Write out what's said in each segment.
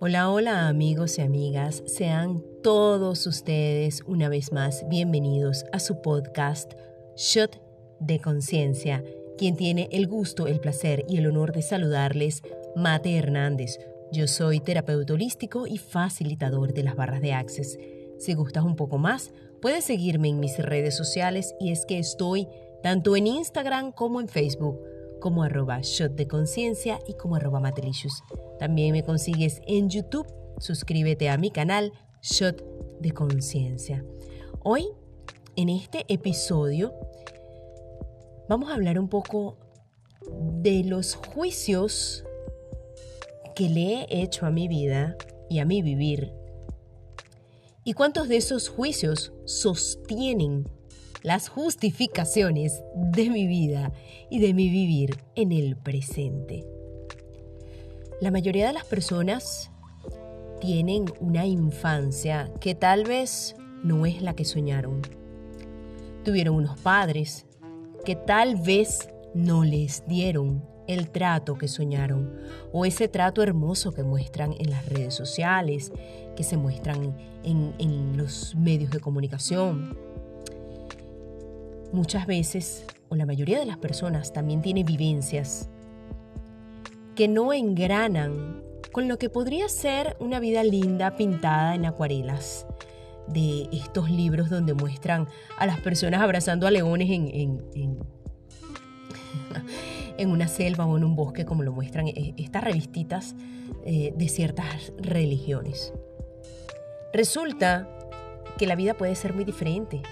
Hola, hola amigos y amigas, sean todos ustedes una vez más bienvenidos a su podcast Shot de Conciencia. Quien tiene el gusto, el placer y el honor de saludarles, Mate Hernández. Yo soy terapeuta holístico y facilitador de las barras de Access. Si gustas un poco más, puedes seguirme en mis redes sociales y es que estoy tanto en Instagram como en Facebook como arroba shot de conciencia y como arroba matelicious. También me consigues en YouTube. Suscríbete a mi canal Shot de Conciencia. Hoy, en este episodio, vamos a hablar un poco de los juicios que le he hecho a mi vida y a mi vivir. ¿Y cuántos de esos juicios sostienen las justificaciones de mi vida y de mi vivir en el presente. La mayoría de las personas tienen una infancia que tal vez no es la que soñaron. Tuvieron unos padres que tal vez no les dieron el trato que soñaron o ese trato hermoso que muestran en las redes sociales, que se muestran en, los medios de comunicación Muchas veces, o la mayoría de las personas, también tiene vivencias que no engranan con lo que podría ser una vida linda pintada en acuarelas de estos libros donde muestran a las personas abrazando a leones en, en, una selva o en un bosque, como lo muestran eh, estas revistitas eh, de ciertas religiones. Resulta que la vida puede ser muy diferente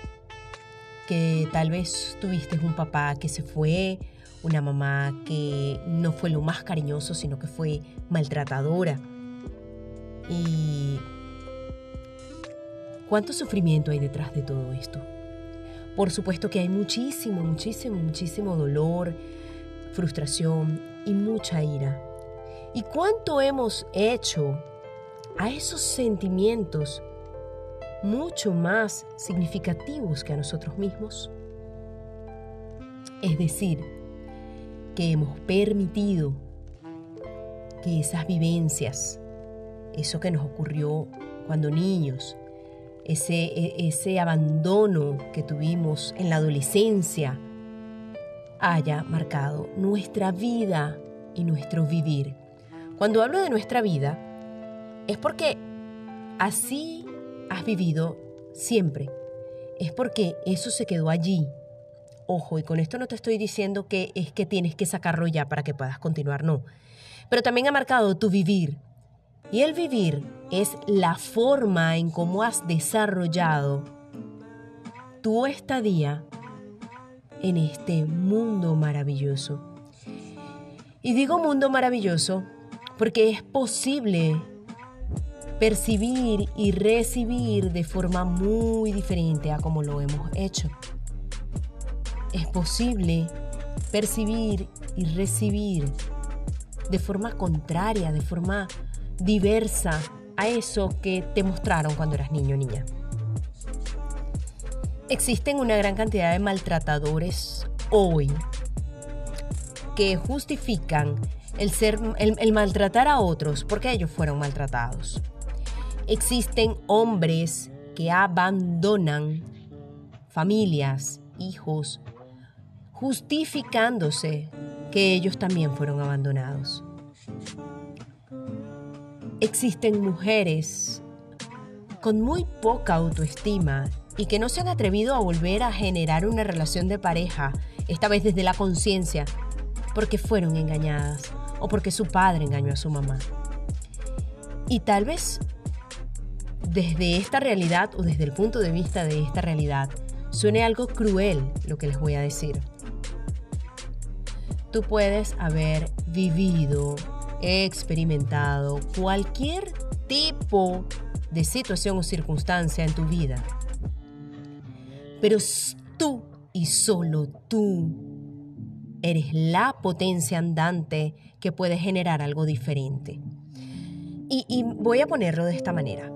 que tal vez tuviste un papá que se fue, una mamá que no fue lo más cariñoso, sino que fue maltratadora. Y cuánto sufrimiento hay detrás de todo esto. Por supuesto que hay muchísimo, muchísimo, muchísimo dolor, frustración y mucha ira. ¿Y cuánto hemos hecho a esos sentimientos mucho más significativos que a nosotros mismos. Es decir, que hemos permitido que esas vivencias, eso que nos ocurrió cuando niños, ese, e, ese abandono que tuvimos en la adolescencia, haya marcado nuestra vida y nuestro vivir. Cuando hablo de nuestra vida, es porque así has vivido siempre. Es porque eso se quedó allí. Ojo, y con esto no te estoy diciendo que es que tienes que sacarlo ya para que puedas continuar, no. Pero también ha marcado tu vivir. Y el vivir es la forma en cómo has desarrollado tu estadía en este mundo maravilloso. Y digo mundo maravilloso porque es posible percibir y recibir de forma muy diferente a como lo hemos hecho. Es posible percibir y recibir de forma contraria, de forma diversa a eso que te mostraron cuando eras niño o niña. Existen una gran cantidad de maltratadores hoy que justifican el, ser, el maltratar a otros porque ellos fueron maltratados. Existen hombres que abandonan familias, hijos, justificándose que ellos también fueron abandonados. Existen mujeres con muy poca autoestima y que no se han atrevido a volver a generar una relación de pareja, esta vez desde la conciencia, porque fueron engañadas o porque su padre engañó a su mamá. Y tal vez desde esta realidad o desde el punto de vista de esta realidad, suene algo cruel lo que les voy a decir. Tú puedes haber vivido, experimentado cualquier tipo de situación o circunstancia en tu vida. Pero tú y solo tú eres la potencia andante que puede generar algo diferente. Y, y voy a ponerlo de esta manera.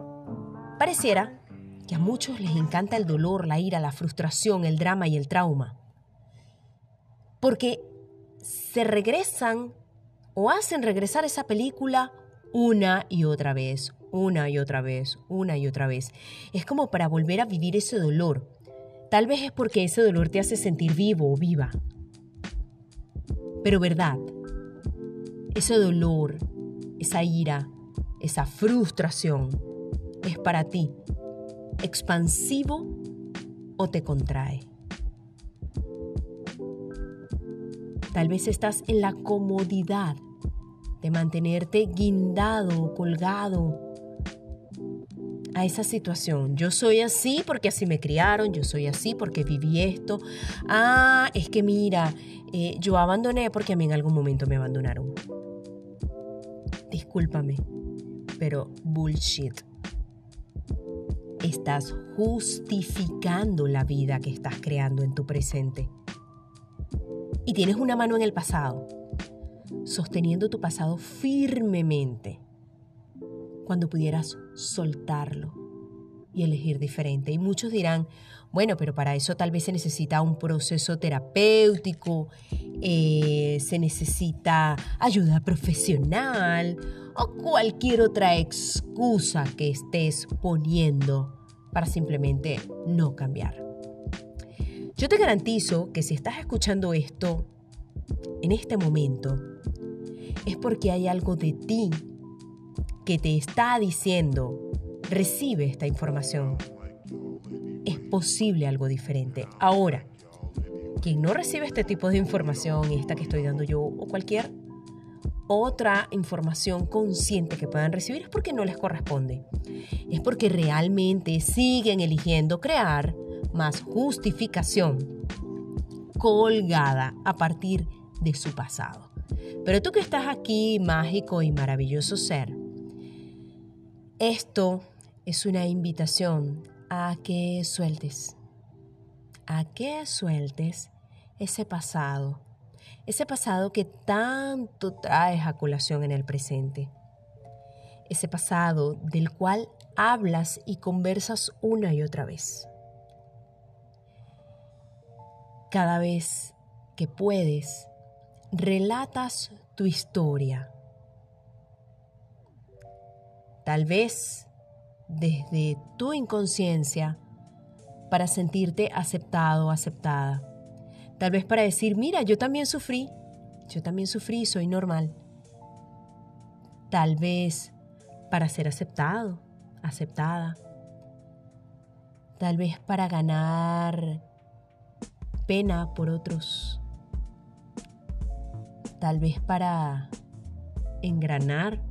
Pareciera que a muchos les encanta el dolor, la ira, la frustración, el drama y el trauma. Porque se regresan o hacen regresar esa película una y otra vez, una y otra vez, una y otra vez. Es como para volver a vivir ese dolor. Tal vez es porque ese dolor te hace sentir vivo o viva. Pero verdad, ese dolor, esa ira, esa frustración es para ti expansivo o te contrae. Tal vez estás en la comodidad de mantenerte guindado o colgado a esa situación. Yo soy así porque así me criaron, yo soy así porque viví esto. Ah, es que mira, eh, yo abandoné porque a mí en algún momento me abandonaron. Discúlpame, pero bullshit. Estás justificando la vida que estás creando en tu presente. Y tienes una mano en el pasado, sosteniendo tu pasado firmemente cuando pudieras soltarlo y elegir diferente. Y muchos dirán, bueno, pero para eso tal vez se necesita un proceso terapéutico, eh, se necesita ayuda profesional o cualquier otra excusa que estés poniendo para simplemente no cambiar. Yo te garantizo que si estás escuchando esto en este momento, es porque hay algo de ti que te está diciendo, recibe esta información. Es posible algo diferente. Ahora, quien no recibe este tipo de información, esta que estoy dando yo, o cualquier otra información consciente que puedan recibir, es porque no les corresponde. Es porque realmente siguen eligiendo crear más justificación colgada a partir de su pasado. Pero tú que estás aquí, mágico y maravilloso ser, esto es una invitación a que sueltes, a que sueltes ese pasado, ese pasado que tanto traes a colación en el presente, ese pasado del cual hablas y conversas una y otra vez. Cada vez que puedes, relatas tu historia tal vez desde tu inconsciencia, para sentirte aceptado aceptada. Tal vez para decir, mira, yo también sufrí, yo también sufrí, soy normal. Tal vez para ser aceptado, aceptada. Tal vez para ganar pena por otros. Tal vez para engranar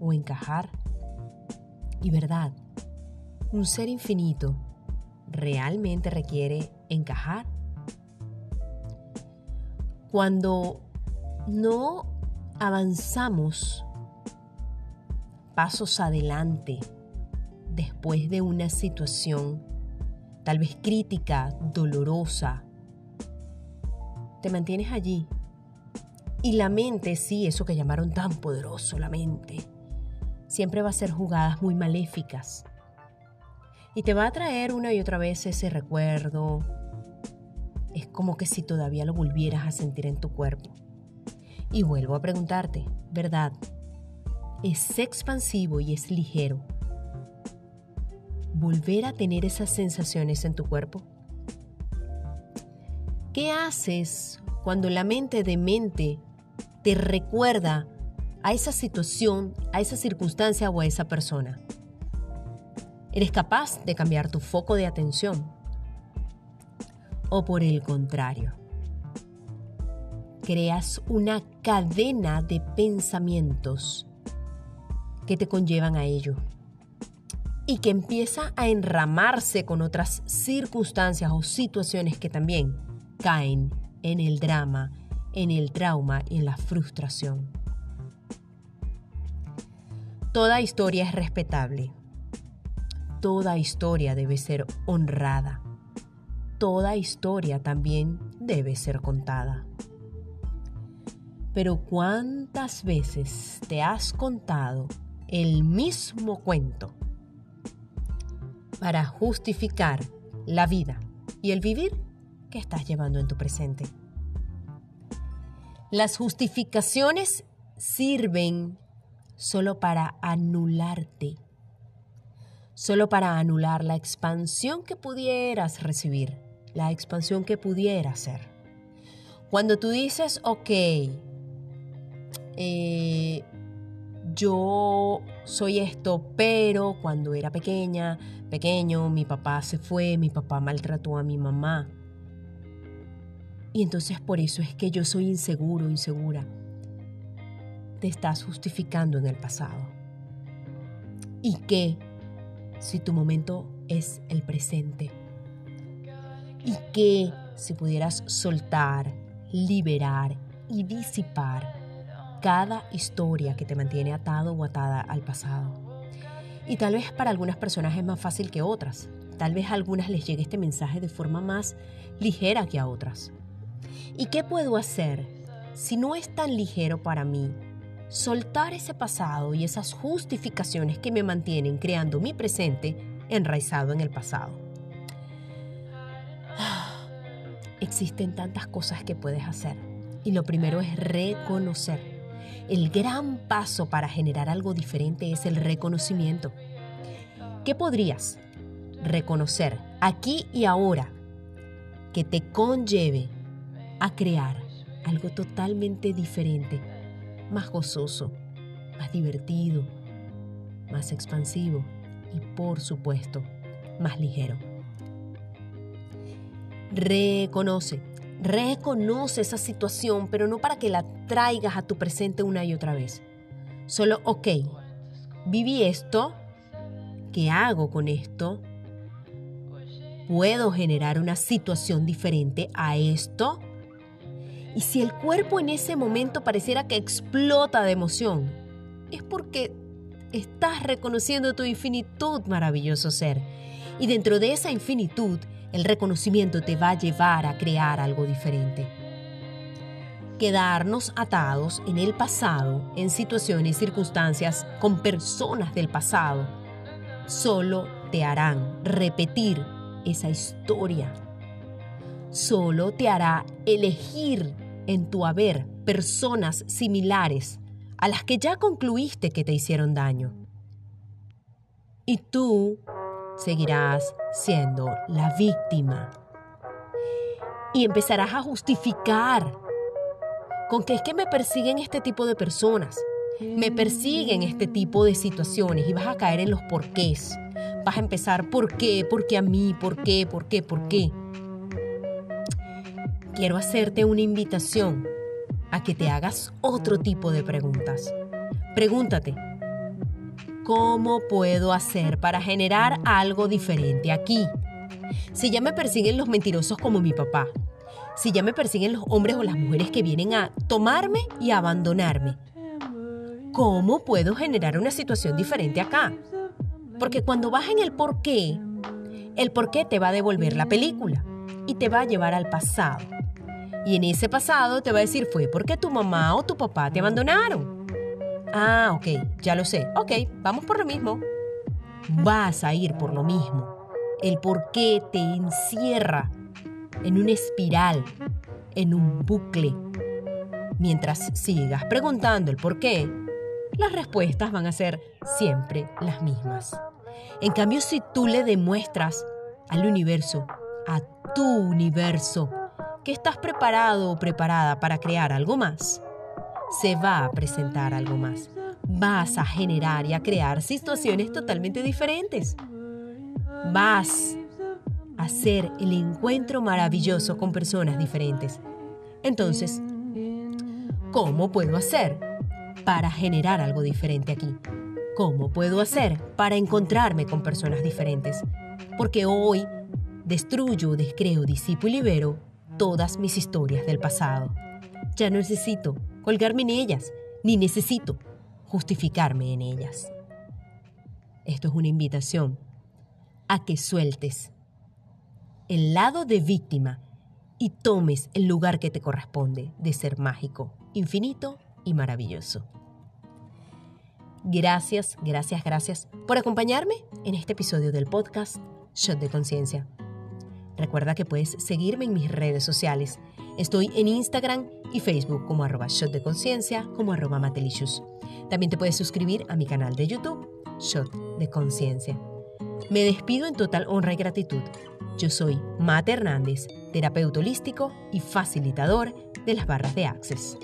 o encajar y verdad. Un ser infinito realmente requiere encajar. Cuando no avanzamos pasos adelante después de una situación tal vez crítica, dolorosa, te mantienes allí. Y la mente, sí, eso que llamaron tan poderoso, la mente, siempre va a ser jugadas muy maléficas. Y te va a traer una y otra vez ese recuerdo. Es como que si todavía lo volvieras a sentir en tu cuerpo. Y vuelvo a preguntarte, ¿verdad? Es expansivo y es ligero. ¿Volver a tener esas sensaciones en tu cuerpo? ¿Qué haces cuando la mente de mente te recuerda a esa situación, a esa circunstancia o a esa persona. ¿Eres capaz de cambiar tu foco de atención? ¿O por el contrario? Creas una cadena de pensamientos que te conllevan a ello y que empieza a enramarse con otras circunstancias o situaciones que también caen en el drama, en el trauma y en la frustración. Toda historia es respetable. Toda historia debe ser honrada. Toda historia también debe ser contada. Pero ¿cuántas veces te has contado el mismo cuento para justificar la vida y el vivir que estás llevando en tu presente? Las justificaciones sirven solo para anularte, solo para anular la expansión que pudieras recibir, la expansión que pudiera ser. Cuando tú dices, ok, eh, yo soy esto, pero cuando era pequeña, pequeño, mi papá se fue, mi papá maltrató a mi mamá. Y entonces por eso es que yo soy inseguro, insegura. Te estás justificando en el pasado. ¿Y qué si tu momento es el presente? ¿Y qué si pudieras soltar, liberar y disipar cada historia que te mantiene atado o atada al pasado? Y tal vez para algunas personas es más fácil que otras. Tal vez a algunas les llegue este mensaje de forma más ligera que a otras. ¿Y qué puedo hacer si no es tan ligero para mí soltar ese pasado y esas justificaciones que me mantienen creando mi presente enraizado en el pasado? Existen tantas cosas que puedes hacer y lo primero es reconocer. El gran paso para generar algo diferente es el reconocimiento. ¿Qué podrías reconocer aquí y ahora que te conlleve a crear algo totalmente diferente, más gozoso, más divertido, más expansivo y por supuesto más ligero. Reconoce, reconoce esa situación, pero no para que la traigas a tu presente una y otra vez. Solo, ok, viví esto, ¿qué hago con esto? ¿Puedo generar una situación diferente a esto? Y si el cuerpo en ese momento pareciera que explota de emoción, es porque estás reconociendo tu infinitud, maravilloso ser. Y dentro de esa infinitud, el reconocimiento te va a llevar a crear algo diferente. Quedarnos atados en el pasado, en situaciones y circunstancias con personas del pasado, solo te harán repetir esa historia. Solo te hará elegir en tu haber personas similares a las que ya concluiste que te hicieron daño. Y tú seguirás siendo la víctima. Y empezarás a justificar con que es que me persiguen este tipo de personas, me persiguen este tipo de situaciones y vas a caer en los porqués. Vas a empezar, ¿por qué? ¿Por qué a mí? ¿Por qué? ¿Por qué? ¿Por qué? quiero hacerte una invitación a que te hagas otro tipo de preguntas. Pregúntate, ¿cómo puedo hacer para generar algo diferente aquí? Si ya me persiguen los mentirosos como mi papá, si ya me persiguen los hombres o las mujeres que vienen a tomarme y abandonarme, ¿cómo puedo generar una situación diferente acá? Porque cuando vas en el por qué, el por qué te va a devolver la película y te va a llevar al pasado. Y en ese pasado te va a decir, fue porque tu mamá o tu papá te abandonaron. Ah, ok, ya lo sé. Ok, vamos por lo mismo. Vas a ir por lo mismo. El por qué te encierra en una espiral, en un bucle. Mientras sigas preguntando el por qué, las respuestas van a ser siempre las mismas. En cambio, si tú le demuestras al universo, a tu universo, que estás preparado o preparada para crear algo más, se va a presentar algo más. Vas a generar y a crear situaciones totalmente diferentes. Vas a hacer el encuentro maravilloso con personas diferentes. Entonces, ¿cómo puedo hacer para generar algo diferente aquí? ¿Cómo puedo hacer para encontrarme con personas diferentes? Porque hoy destruyo, descreo, disipo y libero todas mis historias del pasado. Ya no necesito colgarme en ellas, ni necesito justificarme en ellas. Esto es una invitación a que sueltes el lado de víctima y tomes el lugar que te corresponde de ser mágico, infinito y maravilloso. Gracias, gracias, gracias por acompañarme en este episodio del podcast Shot de Conciencia. Recuerda que puedes seguirme en mis redes sociales. Estoy en Instagram y Facebook como arroba shot de conciencia, como arroba matelicious. También te puedes suscribir a mi canal de YouTube, Shot de Conciencia. Me despido en total honra y gratitud. Yo soy Mate Hernández, terapeuta holístico y facilitador de las barras de Access.